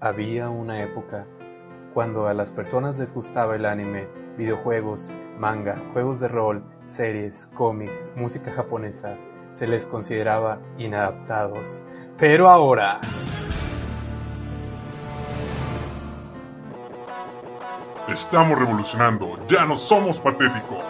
Había una época cuando a las personas les gustaba el anime, videojuegos, manga, juegos de rol, series, cómics, música japonesa, se les consideraba inadaptados. Pero ahora... Estamos revolucionando, ya no somos patéticos.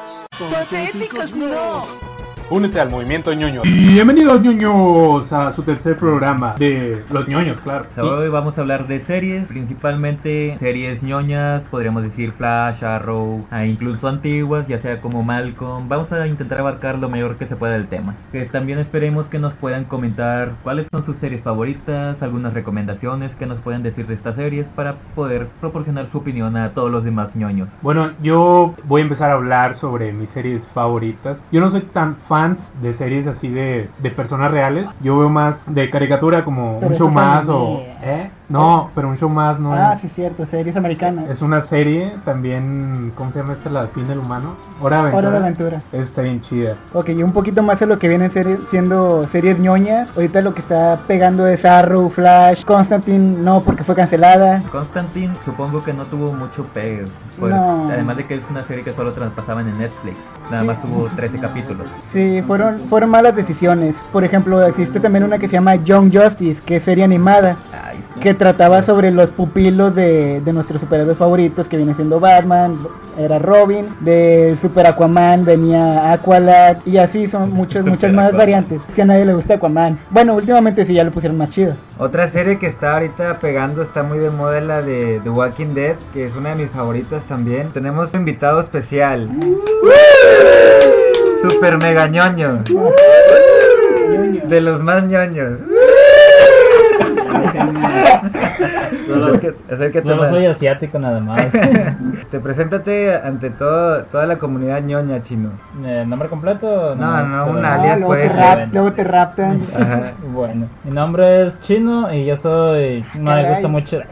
Patéticos no. Únete al movimiento ñoño. Bienvenidos ñoños a su tercer programa de los ñoños, claro. Hoy vamos a hablar de series, principalmente series ñoñas, podríamos decir Flash, Arrow, e incluso antiguas, ya sea como Malcolm. Vamos a intentar abarcar lo mayor que se pueda del tema. Que también esperemos que nos puedan comentar cuáles son sus series favoritas, algunas recomendaciones que nos pueden decir de estas series para poder proporcionar su opinión a todos los demás ñoños. Bueno, yo voy a empezar a hablar sobre mis series favoritas. Yo no soy tan fan de series así de, de personas reales. Yo veo más de caricatura como un show más o... ¿Eh? No, pero un show más no ah, es... sí, cierto, series americanas. Es una serie también, ¿cómo se llama esta? La de fin del humano. Hora de Aventura. Hora de Aventura. Está bien chida. Ok, y un poquito más de lo que vienen series, siendo series ñoñas. Ahorita lo que está pegando es Arrow, Flash, Constantine, no, porque fue cancelada. Constantine supongo que no tuvo mucho pegue. Pues, No. Además de que es una serie que solo traspasaban en Netflix. Nada más tuvo 13 capítulos. Sí, fueron, fueron malas decisiones. Por ejemplo, existe también una que se llama Young Justice, que es serie animada, que trataba sobre los pupilos de, de nuestros superhéroes favoritos, que viene siendo Batman, era Robin, del Super Aquaman venía Aqualad, y así son muchas, muchas más variantes. Es que a nadie le gusta Aquaman. Bueno, últimamente sí ya lo pusieron más chido. Otra serie que está ahorita pegando, está muy de moda, la de The Walking Dead, que es una de mis favoritas también. Tenemos un invitado especial. Super mega ñoño. De los más ñoños. Solo, soy asiático nada más. Te preséntate ante todo, toda la comunidad ñoña chino. Eh, ¿Nombre completo? No, no, un Ah, alias luego, te pues. luego te raptan. Ajá. Bueno, mi nombre es Chino y yo soy. No me gusta mucho.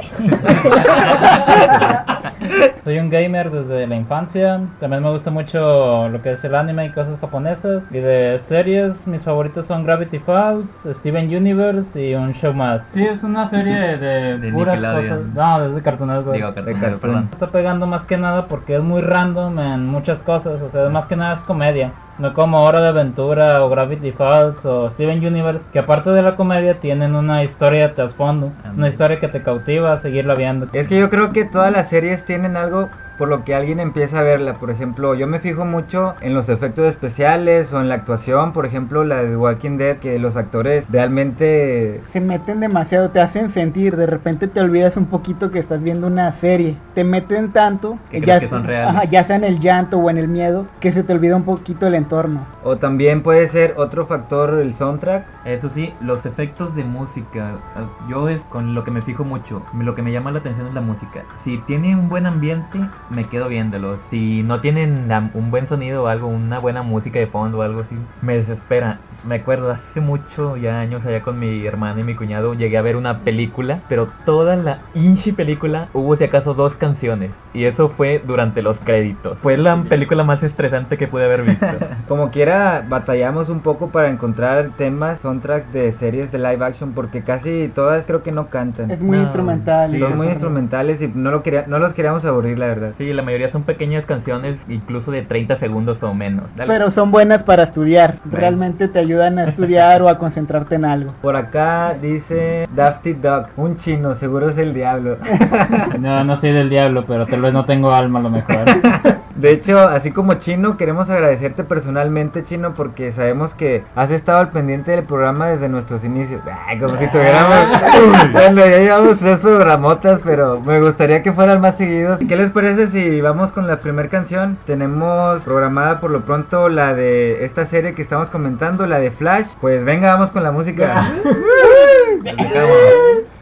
soy un gamer desde la infancia. También me gusta mucho lo que es el anime y cosas japonesas. Y de series, mis favoritos son Gravity Falls, Steven Universe y un show más. Sí, es una serie de, De puras cosas. No. Digo, Cartoon De Network, cartoon. perdón. Está pegando más que nada porque es muy random en muchas cosas, o sea, más que nada es comedia. No como Hora de Aventura o Gravity Falls o Steven Universe, que aparte de la comedia tienen una historia de trasfondo, una historia que te cautiva a seguirla viendo. Es que yo creo que todas las series tienen algo por lo que alguien empieza a verla. Por ejemplo, yo me fijo mucho en los efectos especiales o en la actuación. Por ejemplo, la de The Walking Dead, que los actores realmente... Se meten demasiado, te hacen sentir, de repente te olvidas un poquito que estás viendo una serie. Te meten tanto, Que crees que son reales. ajá, ya sea en el llanto o en el miedo, que se te olvida un poquito el entorno. O también puede ser otro factor el soundtrack. Eso sí, los efectos de música, ah, yo es con lo que me fijo mucho, lo que me llama la atención es la música. Si tiene un buen ambiente, me quedo viéndolo. Si no tienen un buen sonido o algo, una buena música de fondo o algo así, me desespera. Me acuerdo hace mucho, ya años allá con mi hermano y mi cuñado, llegué a ver una película, pero toda la inchi película hubo si acaso dos canciones. Y eso fue durante los créditos. Fue la película más estresante que pude haber visto. Como quiera, batallamos un poco para encontrar temas, soundtrack de series de live action, porque casi todas creo que no cantan. Es muy No, instrumental. sí, Son muy instrumentales y no, lo quería, no los queríamos aburrir, la verdad. Sí, la mayoría son pequeñas canciones, incluso de 30 segundos o menos. Dale. Pero son buenas para estudiar. Bueno. Realmente te ayudan a estudiar o a concentrarte en algo. Por acá dice Dafty Duck, un chino, seguro es el diablo. No, no soy del diablo, pero tal vez no tengo alma a lo mejor. De hecho, así como Chino, queremos agradecerte personalmente, Chino, porque sabemos que has estado al pendiente del programa desde nuestros inicios. Ay, como si tuviéramos... bueno, ya llevamos tres programotas, pero me gustaría que fueran más seguidos. ¿Qué les parece si vamos con la primera canción? Tenemos programada por lo pronto la de esta serie que estamos comentando, la de Flash. Pues venga, vamos con la música.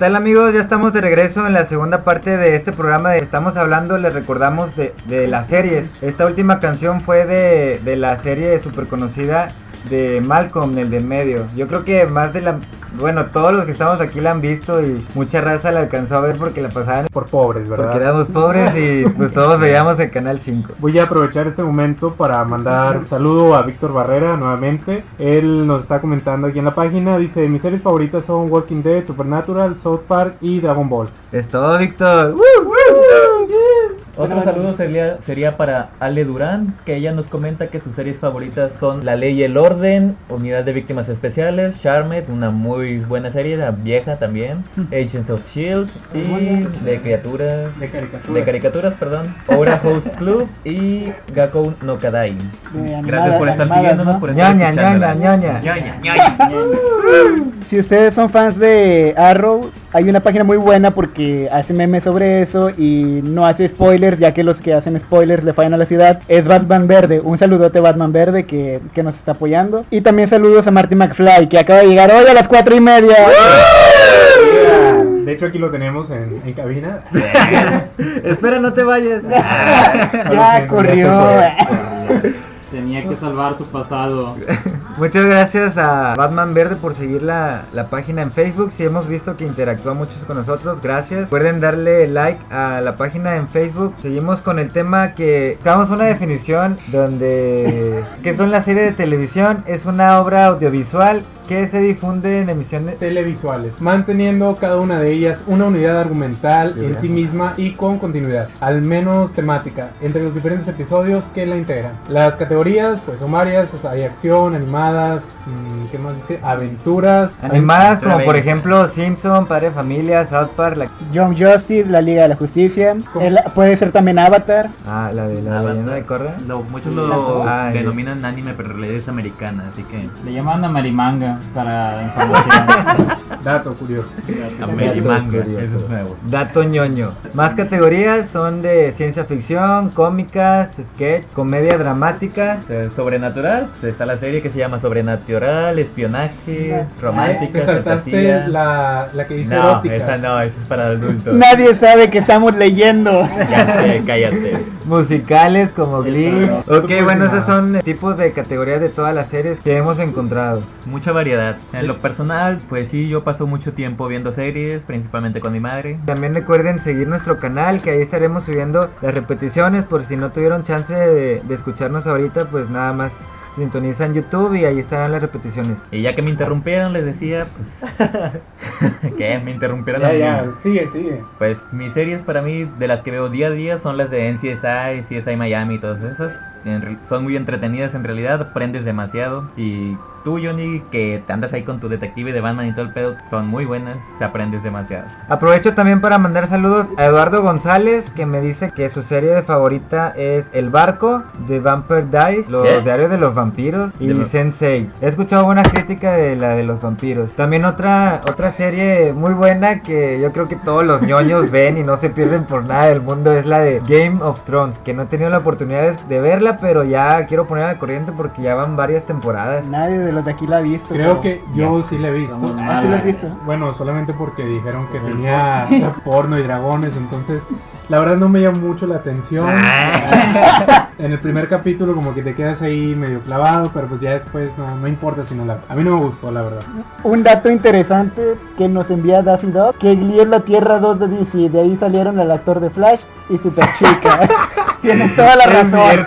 tal amigos? Ya estamos de regreso en la segunda parte de este programa. Estamos hablando, les recordamos, de, de las series. Esta última canción fue de, de la serie super conocida de Malcolm, el de medio. Yo creo que más de la... Bueno, todos los que estamos aquí la han visto y mucha raza la alcanzó a ver porque la pasaban Por pobres, ¿verdad? porque éramos pobres y pues todos veíamos el Canal 5. Voy a aprovechar este momento para mandar un saludo a Víctor Barrera nuevamente. Él nos está comentando aquí en la página. Dice, mis series favoritas son Walking Dead, Supernatural, South Park y Dragon Ball. Es todo, Víctor. Otro saludo sería, sería para Ale Durán, que ella nos comenta que sus series favoritas son La Ley y el Orden, Unidad de Víctimas Especiales, Charmed, una muy buena serie, la vieja también, Agents of Shield y de criaturas, De caricatura. de caricaturas, perdón, Aura Host Club y Gakkou no Kadai. Gracias por estar siguiéndonos, ¿no? por estar ñoña. Ñoña, ñoña. Si ustedes son fans de Arrow, hay una página muy buena porque hace memes sobre eso y no hace spoilers, ya que los que hacen spoilers le fallan a la ciudad. Es Batman Verde. Un saludote Batman Verde que, que nos está apoyando. Y también saludos a Marty McFly que acaba de llegar hoy a las cuatro y media. De hecho aquí lo tenemos en, en cabina. Espera, no te vayas. ya corrió. Tenía que salvar su pasado. Muchas gracias a Batman Verde por seguir la, la página en Facebook. Si hemos visto que interactúa muchos con nosotros, gracias. Recuerden darle like a la página en Facebook. Seguimos con el tema que damos una definición donde que son las series de televisión. Es una obra audiovisual que se difunde en emisiones televisuales, manteniendo cada una de ellas una unidad argumental en sí misma y con continuidad, al menos temática, entre los diferentes episodios que la integran. Las categorías, pues son varias, o sea, hay acción, animadas, mm, ¿qué más dice? Aventuras, animadas como por ejemplo Simpson, Padre de Familia, South Park, la... Young Justice, la Liga de la Justicia. El- puede ser también Avatar. ah, la de la leyenda de Korra. Muchos lo Ah, denominan anime, pero en realidad es americana, así que... Le llaman a Marimanga para información. dato curioso. Amerimanga, curioso. eso es nuevo. Dato ñoño. Más categorías son de ciencia ficción, cómicas, sketch, comedia dramática. Eh, Sobrenatural, está la serie que se llama Sobrenatural, espionaje, romántica, Te saltaste fantasía. la, la que dice No, eróticas. esa no, esa es para adultos. Nadie sabe que estamos leyendo. Ya sé, cállate. Musicales como Glee. Ok, bueno, esos son tipos de categorías de todas las series que hemos encontrado. Mucha variedad. En lo personal, pues sí, yo paso mucho tiempo viendo series, principalmente con mi madre. También recuerden seguir nuestro canal, que ahí estaremos subiendo las repeticiones. Por si no tuvieron chance de, de escucharnos ahorita, pues nada más sintonizan YouTube y ahí estarán las repeticiones. Y ya que me interrumpieron, les decía, pues... ¿Qué? Me interrumpieron Ya, ya, sigue, sigue. Pues mis series para mí, de las que veo día a día, son las de NCSI, CSI Miami y todas esas. En son muy entretenidas en realidad, aprendes demasiado. Y tú, Johnny, que te andas ahí con tu detective de Batman y todo el pedo, son muy buenas, te aprendes demasiado. Aprovecho también para mandar saludos a Eduardo González, que me dice que su serie de favorita es El Barco, de Vampire Diaries, Los ¿Qué? Diarios de los Vampiros y los- Sensei. He escuchado buena crítica de la de los vampiros. También otra otra serie muy buena que yo creo que todos los ñoños ven y no se pierden por nada del mundo es la de Game of Thrones, que no he tenido la oportunidad de, de verla, pero ya quiero poner al corriente porque ya van varias temporadas. Nadie de los de aquí la ha visto. Creo pero- que yo sí la he visto. Ah, ¿sí la has visto? Bueno, solamente porque dijeron que tenía porno y dragones, entonces la verdad no me llama mucho la atención. en el primer capítulo como que te quedas ahí medio clavado, pero pues ya después no, no importa si no la... A mí no me gustó, la verdad. Un dato interesante que nos envía Daffy Dog, que Glee es la Tierra 2 de DC, de ahí salieron el actor de Flash y super chica. Tienes toda la Es razón.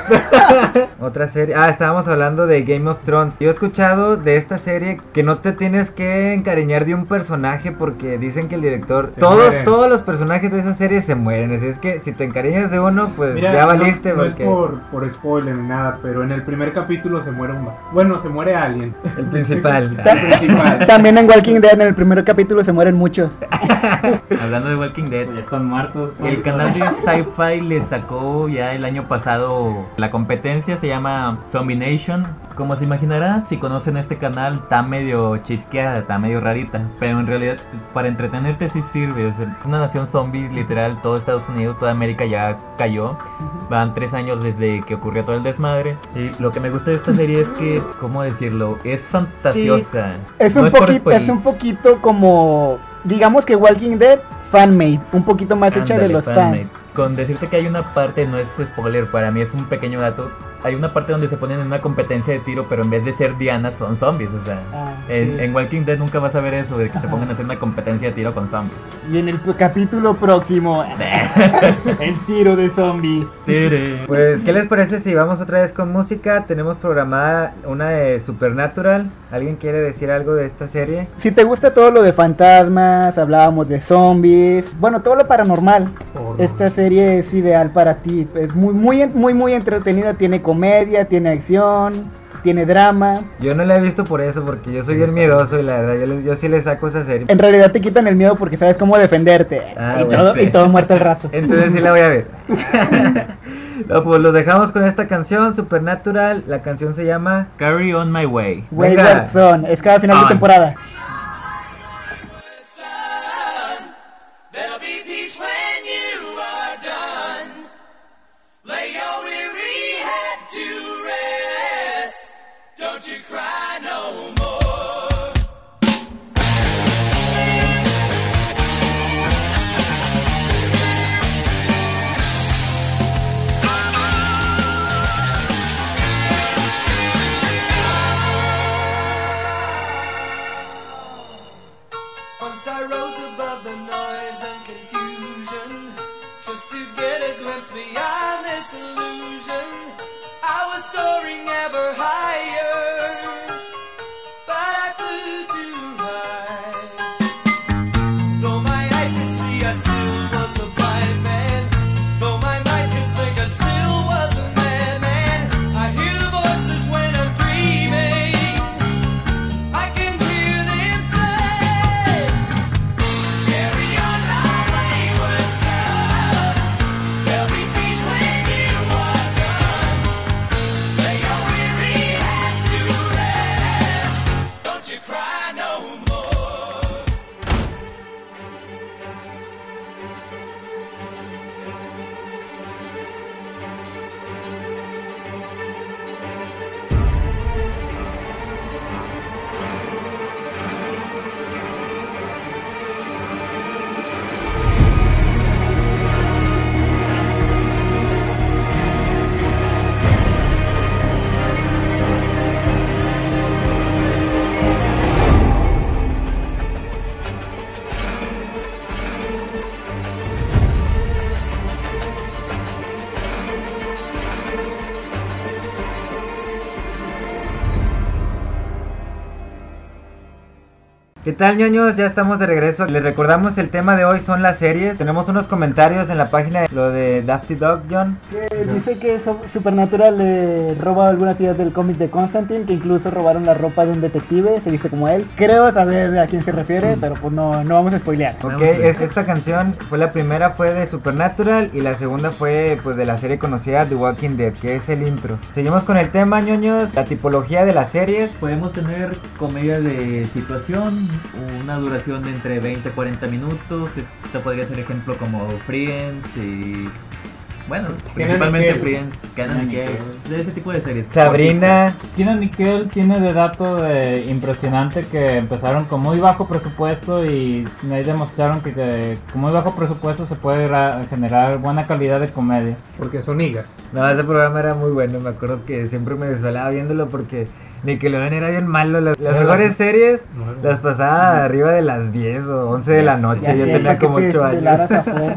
Otra serie. Ah, estábamos hablando de Game of Thrones. Yo he escuchado de esta serie que no te tienes que encariñar de un personaje porque dicen que el director. Se todos, mueren. todos los personajes de esa serie se mueren. Así es que si te encariñas de uno, pues Mira, ya no- valiste. no, es porque por, por spoiler ni nada, pero en el primer capítulo se muere un... Bueno, se muere alguien. El principal. El principal. También en Walking Dead en el primer capítulo se mueren muchos. Hablando de Walking Dead, Ya están muertos. el canal de Sci-Fi le sacó ya el año pasado la competencia, se llama Zombie Nation. Como se imaginará, si conocen este canal, está medio chisqueada, está medio rarita, pero en realidad para entretenerte sí sirve. Es una nación zombie, literal, todo Estados Unidos, toda América ya cayó. Van tres años desde que ocurrió todo el desmadre. Y lo que me gusta de esta serie es que, ¿cómo decirlo? Es fantasiosa. Es No un, por poquito, es un poquito como, digamos que Walking Dead fanmade, un poquito más hecha de los fans. Con decirte que hay una parte, no es spoiler, para mí es un pequeño dato. Hay una parte donde se ponen en una competencia de tiro, pero en vez de ser dianas son zombies. O sea, Ah, en, sí. en Walking Dead nunca vas a ver eso, de que se pongan a hacer una competencia de tiro con zombies. Y en el capítulo próximo, el tiro de zombies. Pues, ¿qué les parece si vamos otra vez con música? Tenemos programada una de Supernatural. ¿Alguien quiere decir algo de esta serie? Si te gusta todo lo de fantasmas, hablábamos de zombies, bueno, todo lo paranormal, Horror. esta serie es ideal para ti. Es muy, muy, muy, muy entretenida. Tiene comedia, tiene acción, tiene drama. Yo no la he visto por eso, porque yo soy bien miedoso y la verdad, yo, le- yo sí le saco esa serie. En realidad te quitan el miedo porque sabes cómo defenderte. Ah, y, bueno, todo, sí. y todo muerto al rato. Entonces sí la voy a ver. no, pues lo dejamos con esta canción, Supernatural. La canción se llama Carry on my way. Wayward. Son, es cada final de temporada. ¿Qué tal ñoños? Ya estamos de regreso. Les recordamos el tema de hoy son las series. Tenemos unos comentarios en la página de lo de Dusty Dog John. Que dice que Supernatural le roba algunas ideas del cómic de Constantine, que incluso robaron la ropa de un detective, se dice como él. Creo saber a quién se refiere, pero pues no, no vamos a spoilear. Ok, es- esta canción fue la primera fue de Supernatural y la segunda fue pues de la serie conocida The Walking Dead, que es el intro. Seguimos con el tema ñoños, la tipología de las series. Podemos tener comedia de situación, una duración de entre 20 y 40 minutos. Esto podría ser ejemplo como Friends y. Bueno, principalmente. Friends, Kenan y de ese tipo de series. Sabrina, Keenan Nickel tiene de dato de impresionante que empezaron con muy bajo presupuesto y ahí demostraron que, que con muy bajo presupuesto se puede ra- generar buena calidad de comedia. Porque son higas. no, ese programa era muy bueno, me acuerdo que siempre me desolaba viéndolo porque Nickelodeon era bien malo. Las, las mejores series las pasaba arriba de las 10 o 11 de la noche. Ya Yo tenía que como te 8 años.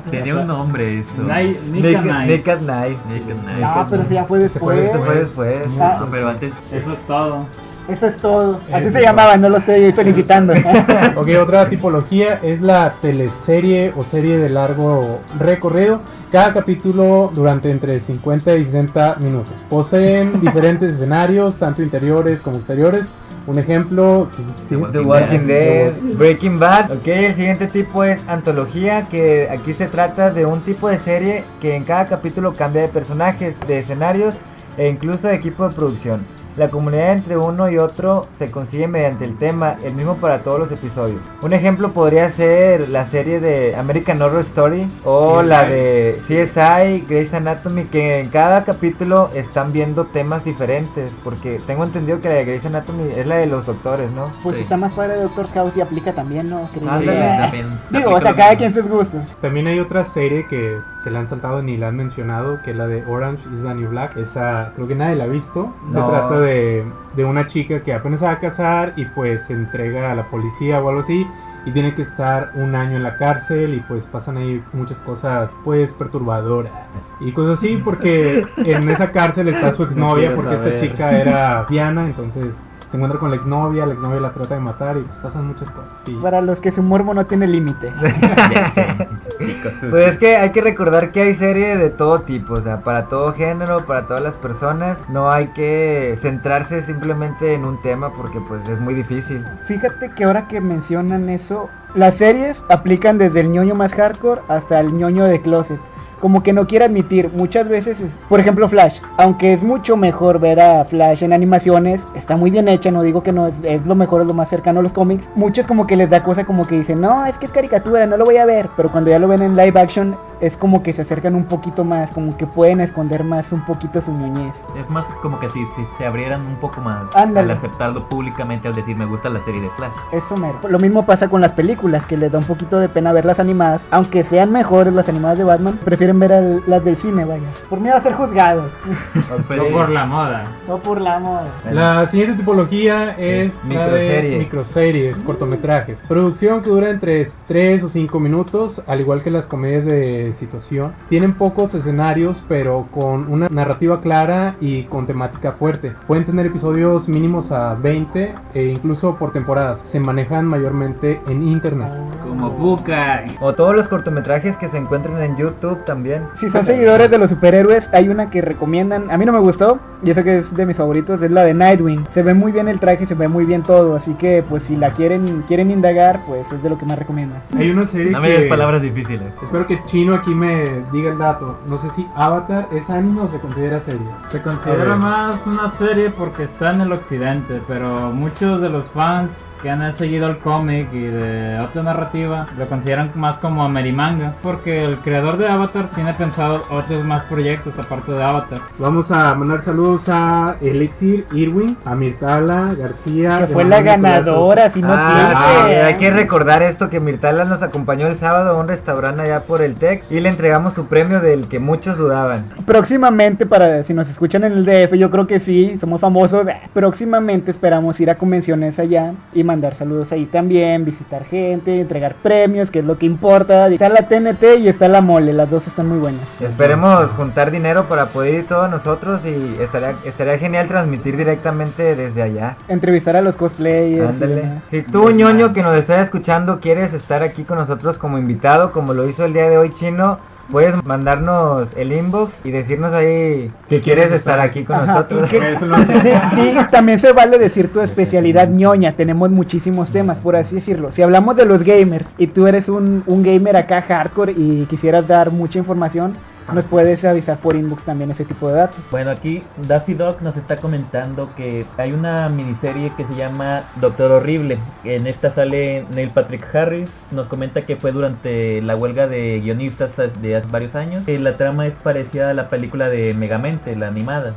Tenía un nombre esto. Night- Nick Nick, and Night. Nick at Night. Nick and Night. No, pero eso ya fue después. Esto fue después. Ah. No, pero antes Eso es todo. Eso es todo. Así se llamaba, no lo estoy felicitando. Ok, otra tipología es la teleserie o serie de largo recorrido. Cada capítulo durante entre 50 y 60 minutos. Poseen diferentes escenarios, tanto interiores como exteriores. Un ejemplo, sí, The Walking Dead, Breaking Bad. Ok, el siguiente tipo es antología, que aquí se trata de un tipo de serie que en cada capítulo cambia de personajes, de escenarios e incluso de equipo de producción. La comunidad entre uno y otro se consigue mediante el tema, el mismo para todos los episodios. Un ejemplo podría ser la serie de American Horror Story o CSI. la de CSI, Grey's Anatomy, que en cada capítulo están viendo temas diferentes, porque tengo entendido que la de Grey's Anatomy es la de los doctores, ¿no? Pues Sí. está más padre Doctor House y aplica también, ¿no? Que- también. Digo, o sea, cada quien sus gustos. También hay otra serie que se la han saltado ni la han mencionado, que es la de Orange is the New Black. Esa creo que nadie la ha visto. Se No. trata de, de una chica que apenas se va a casar y pues se entrega a la policía o algo así. Y tiene que estar un año en la cárcel y pues pasan ahí muchas cosas pues perturbadoras. Y cosas así porque en esa cárcel está su exnovia porque esta chica era Diana, entonces se encuentra con la exnovia, la exnovia la trata de matar y pues pasan muchas cosas. Y Para los que su morbo no tiene límite. Pues es que hay que recordar que hay series de todo tipo, o sea, para todo género, para todas las personas. No hay que centrarse simplemente en un tema porque pues es muy difícil. Fíjate que ahora que mencionan eso, las series aplican desde el ñoño más hardcore hasta el ñoño de closet. Como que no quiere admitir, muchas veces, es- por ejemplo Flash, aunque es mucho mejor ver a Flash en animaciones, está muy bien hecha, no digo que no es, es lo mejor, es lo más cercano a los cómics, muchos como que les da cosa como que dicen, no, es que es caricatura, no lo voy a ver, pero cuando ya lo ven en live action es como que se acercan un poquito más, como que pueden esconder más un poquito su ñoñez. Es más como que si, si se abrieran un poco más Ándale. al aceptarlo públicamente, al decir me gusta la serie de Flash. Eso mero. Lo mismo pasa con las películas, que les da un poquito de pena verlas animadas. Aunque sean mejores las animadas de Batman, prefieren ver al- las del cine, vaya. Por miedo a ser juzgados. No por la moda. no por la moda. La siguiente tipología es la de Microseries. microseries, cortometrajes. Producción que dura entre 3 o 5 minutos, al igual que las comedias de situación. Tienen pocos escenarios, pero con una narrativa clara y con temática fuerte. Pueden tener episodios mínimos a 20 e incluso por temporadas. Se manejan mayormente en internet. Como Bukai. O todos los cortometrajes que se encuentran en YouTube también. Si son seguidores de los superhéroes, hay una que recomiendan. A mí no me gustó, y eso que es de mis favoritos, es la de Nightwing. Se ve muy bien el traje, se ve muy bien todo. Así que, pues, si la quieren quieren indagar, pues es de lo que más recomiendo. Hay una serie No me que... des palabras difíciles. Espero que Chino aquí me diga el dato. No sé si Avatar es anime o se considera serie. Se considera más una serie porque está en el occidente, pero muchos de los fans que han seguido el cómic y de otra narrativa lo consideran más como Amerimanga, porque el creador de Avatar tiene pensado otros más proyectos aparte de Avatar. Vamos a mandar saludos a Elixir Irwin, a Mirtala García. Que fue la ganadora, si no Ah, sí, hay que recordar esto que Mirtala nos acompañó el sábado a un restaurante allá por el TEC y le entregamos su premio del que muchos dudaban. Próximamente, para si nos escuchan en el DF, yo creo que sí, somos famosos. Próximamente esperamos ir a convenciones allá y mandar saludos ahí también, visitar gente, entregar premios, que es lo que importa. Está la TNT y está la mole, las dos están muy buenas. Esperemos juntar dinero para poder ir todos nosotros y estaría, estaría genial transmitir directamente desde allá. Entrevistar a los cosplayers. Ándale. Si tú, ñoño, que nos estás escuchando, quieres estar aquí con nosotros como invitado, como lo hizo el día de hoy Chino, puedes mandarnos el inbox y decirnos ahí que quieres estar aquí con Ajá, nosotros. y que- sí, también se vale decir tu especialidad ñoña. Tenemos muchísimos temas, por así decirlo. Si hablamos de los gamers y tú eres un, un gamer acá hardcore y quisieras dar mucha información, nos puedes avisar por inbox también ese tipo de datos. Bueno, aquí Daffy Dog nos está comentando que hay una miniserie que se llama Doctor Horrible. En esta sale Neil Patrick Harris. Nos comenta que fue durante la huelga de guionistas de hace varios años. Eh, La trama es parecida a la película de Megamente, la animada.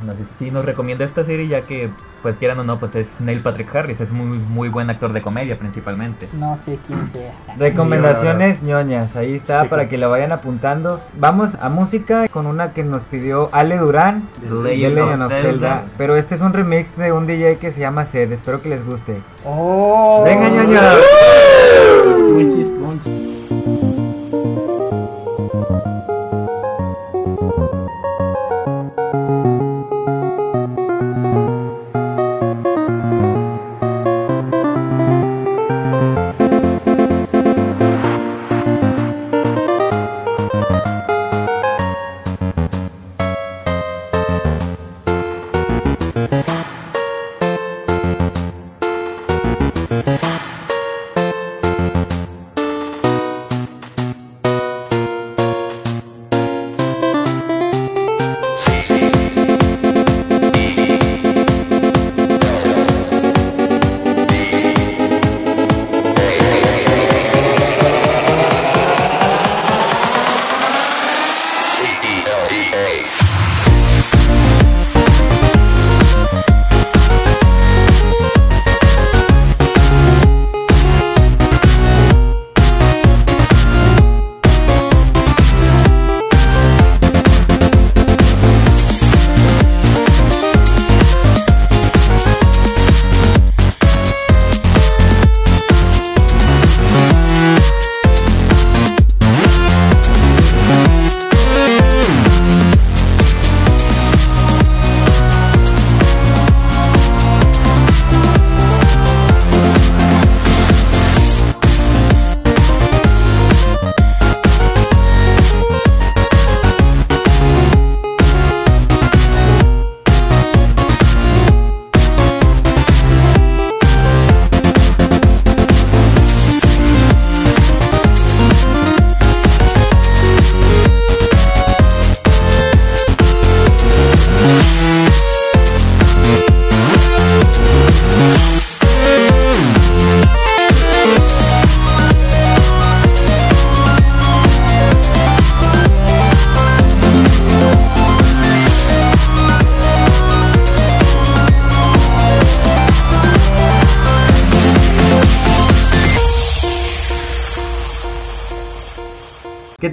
Nos recomienda esta serie ya que pues quieran o no, pues es Neil Patrick Harris, es muy muy buen actor de comedia principalmente. No sé quién sea. Recomendaciones ñoñas, ahí está Sí, para claro. que la vayan apuntando. Vamos a música con una que nos pidió Ale Durán Legend Legend of of Zelda. Zelda. Pero este es un remix de un DJ que se llama Zed, espero que les guste. Oh. Venga ñoños.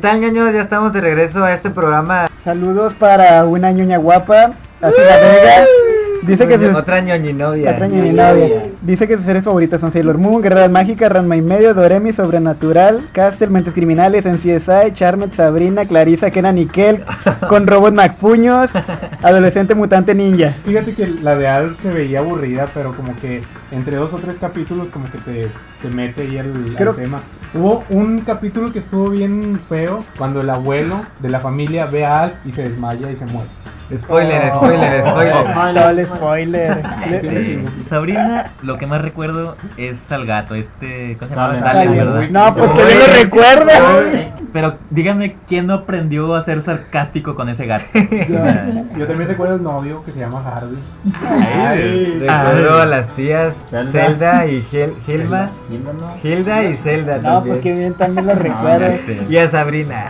Tal ñoños? Ya estamos de regreso a este programa. Saludos para una ñoña guapa, hacia la Vega. Dice que sus, Otra ñoñinovia. otra ñoñinovia. Dice que sus series favoritas son Sailor Moon, Guerreras Mágicas, Ranma y Medio, Doremi, Sobrenatural, Castle, Mentes Criminales, NCSI, Charmed, Sabrina, Clarissa, Kenan Nickel, con Robot McPuños, Adolescente Mutante Ninja. Fíjate que la de Al se veía aburrida, pero como que entre dos o tres capítulos como que te, te mete ahí Creo- tema. Hubo un capítulo que estuvo bien feo cuando el abuelo de la familia ve a Al y se desmaya y se muere. Spoiler, spoiler, spoiler. Oh, lol, spoiler. Tiene chingo. Sabrina, lo que más recuerdo es al gato, este, ¿cómo se llama? Salen, Salen, salen, ¿verdad? No, pues que yo lo recuerdo. Pero díganme quién no aprendió a ser sarcástico con ese gato. Yo, yo también recuerdo el novio que se llama Harvey. Ay, Recuerdo a las tías Zelda. Zelda y Gil- Hilma. Hilda, ¿no? Hilda y Zelda No, también. pues que bien también lo recuerdo. Y a Sabrina.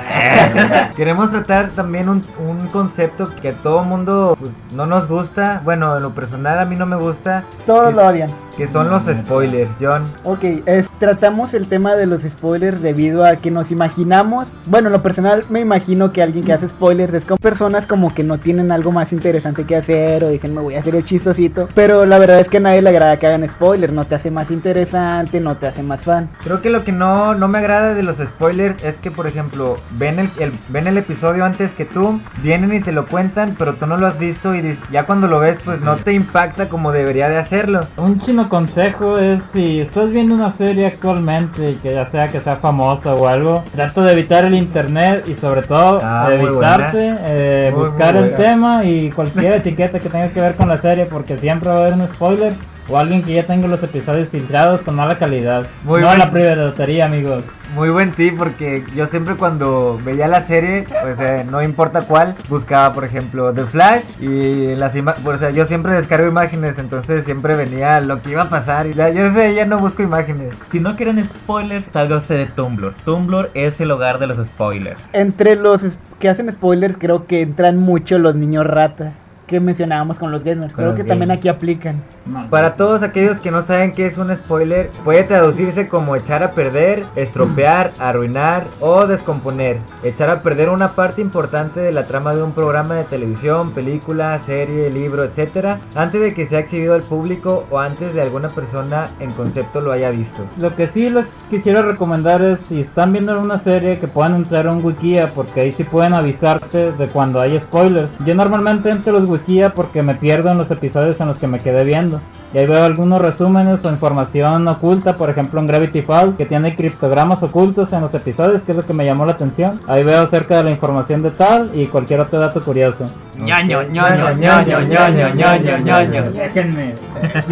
Queremos tratar también un, un concepto que a todo mundo pues, no nos gusta. Bueno, en lo personal a mí no me gusta. Todos lo odian. Que son los spoilers, John. Ok, es- tratamos el tema de los spoilers debido a que nos imaginamos, bueno, en lo personal me imagino que alguien que hace spoilers es con personas como que no tienen algo más interesante que hacer o dicen me voy a hacer el chistosito, pero la verdad es que a nadie le agrada que hagan spoilers, no te hace más interesante, no te hace más fan. Creo que lo que no, no me agrada de los spoilers es que, por ejemplo, ven el, el- ven el episodio antes que tú, vienen y te lo cuentan, pero tú no lo has visto y ya cuando lo ves, pues no te impacta como debería de hacerlo. Un chino consejo es si estás viendo una serie actualmente y que ya sea que sea famosa o algo, trata de evitar el internet y sobre todo Ah, evitarte, eh, Muy, buscar muy el tema y cualquier etiqueta que tenga que ver con la serie porque siempre va a haber un spoiler o alguien que ya tenga los episodios filtrados con mala calidad. Muy no buen- la piratería amigos. Muy buen tip porque yo siempre cuando veía la serie, pues eh, no importa cuál, buscaba por ejemplo The Flash y las imágenes, o sea, yo siempre descargo imágenes, entonces siempre venía lo que iba a pasar y ya, yo sé, ya no busco imágenes. Si no quieren spoilers, sálganse de Tumblr. Tumblr es el hogar de los spoilers. Entre los que hacen spoilers creo que entran mucho los niños rata. Que mencionábamos con los gamers. Creo los que también aquí aplican. Para todos aquellos que no saben qué es un spoiler, puede traducirse como echar a perder, estropear, arruinar o descomponer. Echar a perder una parte importante de la trama de un programa de televisión, película, serie, libro, etcétera, antes de que sea exhibido al público o antes de alguna persona en concepto lo haya visto. Lo que sí les quisiera recomendar es si están viendo una serie que puedan entrar a un wikia porque ahí sí pueden avisarte de cuando hay spoilers. Yo normalmente entro a los wikia porque me pierdo en los episodios en los que me quedé viendo. Y ahí veo algunos resúmenes o información oculta, por ejemplo en Gravity Falls, que tiene criptogramas ocultos en los episodios, que es lo que me llamó la atención. Ahí veo acerca de la información de tal y cualquier otro dato curioso. ñoño, ñoño, ñoño, ñoño, ñoño, ñoño. Déjenme.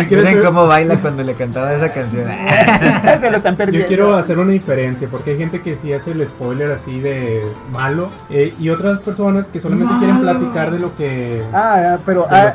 Miren cómo baila cuando le cantaba esa canción. Yo quiero hacer una diferencia porque hay gente que sí hace el spoiler así de malo eh, y otras personas que solamente quieren platicar de lo que... Ah, pero ah,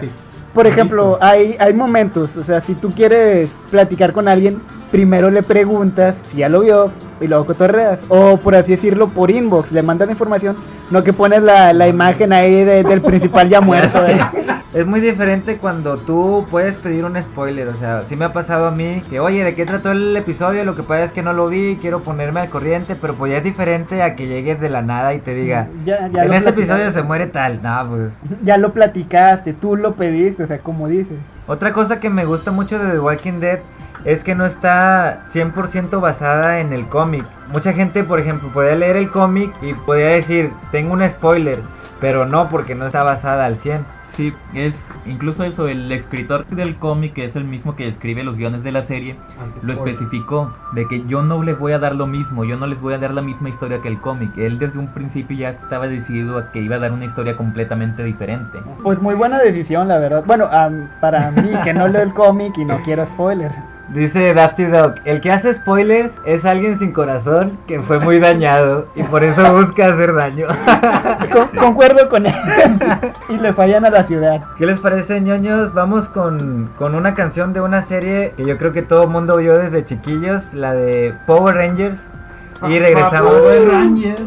por ejemplo, hay, hay momentos, o sea, si tú quieres platicar con alguien, primero le preguntas si ya lo vio y luego cotorreas. O por así decirlo, por inbox, le mandas información, no que pones la, la imagen ahí de- del principal ya muerto. ¿eh? Es muy diferente cuando tú puedes pedir un spoiler, o sea, sí me ha pasado a mí que, oye, ¿de qué trató el episodio? Lo que pasa es que no lo vi, quiero ponerme al corriente, pero pues ya es diferente a que llegues de la nada y te diga, Ya- ya en lo este platicaste. episodio se muere tal, no, pues. Ya lo platicaste, tú lo pediste, o sea, como dices. Otra cosa que me gusta mucho de The Walking Dead es que no está 100% basada en el cómic. Mucha gente, por ejemplo, podía leer el cómic y podía decir, tengo un spoiler, pero no porque no está basada al 100. Sí, es incluso eso, el escritor del cómic, que es el mismo que escribe los guiones de la serie, Antes lo especificó, de que yo no les voy a dar lo mismo, yo no les voy a dar la misma historia que el cómic. Él desde un principio ya estaba decidido a que iba a dar una historia completamente diferente. Pues muy buena decisión, la verdad. Bueno, am, para mí, que no leo el cómic y no quiero spoilers. Dice Dusty Dog, el que hace spoilers es alguien sin corazón que fue muy dañado y por eso busca hacer daño. Con- concuerdo con él. y le fallan a la ciudad. ¿Qué les parece, ñoños? Vamos con, con una canción de una serie que yo creo que todo el mundo vio desde chiquillos, la de Power Rangers. Y regresamos. Power Rangers.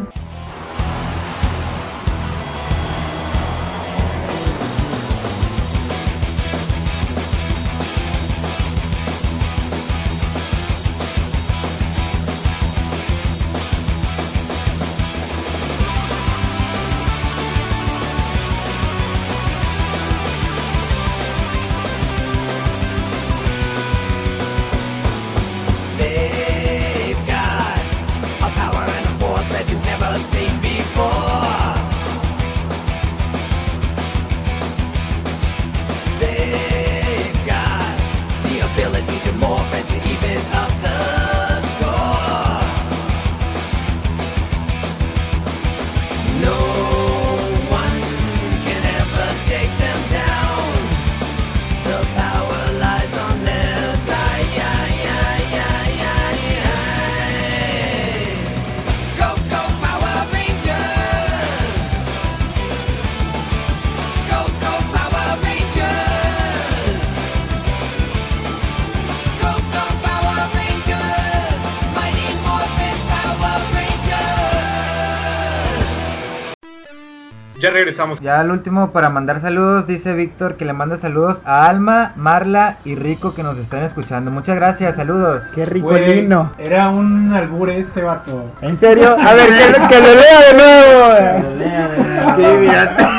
Ya regresamos. Ya al último para mandar saludos, dice Víctor que le manda saludos a Alma, Marla y Rico que nos están escuchando. Muchas gracias, saludos. Qué rico Güey, lino. Era un albur este vato. ¿En serio? A ver, que, lo- que lo lea de nuevo. Qué idiota.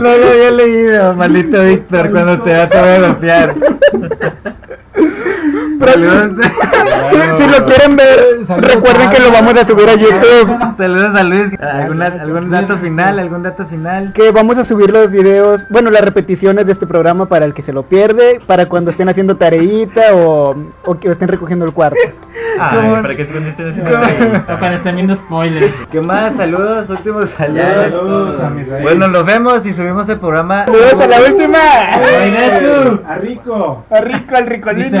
No lo había leído, maldito Víctor, cuando te va te voy a golpear. Saludos. si lo quieren ver, Saludos recuerden que lo vamos a subir a YouTube. Saludos a Luis. ¿Algún, algún dato final? ¿Algún dato final? Que vamos a subir los videos, bueno, las repeticiones de este programa para el que se lo pierde, para cuando estén haciendo tareita o, o que estén recogiendo el cuarto. Ay, para que se conecten ese O cuando estén viendo spoilers. ¿Qué más? Saludos, últimos saludos. Ya, Saludos a. Bueno, nos vemos y subimos el programa. ¡Saludos a la última! A Rico. A rico, al ricolino.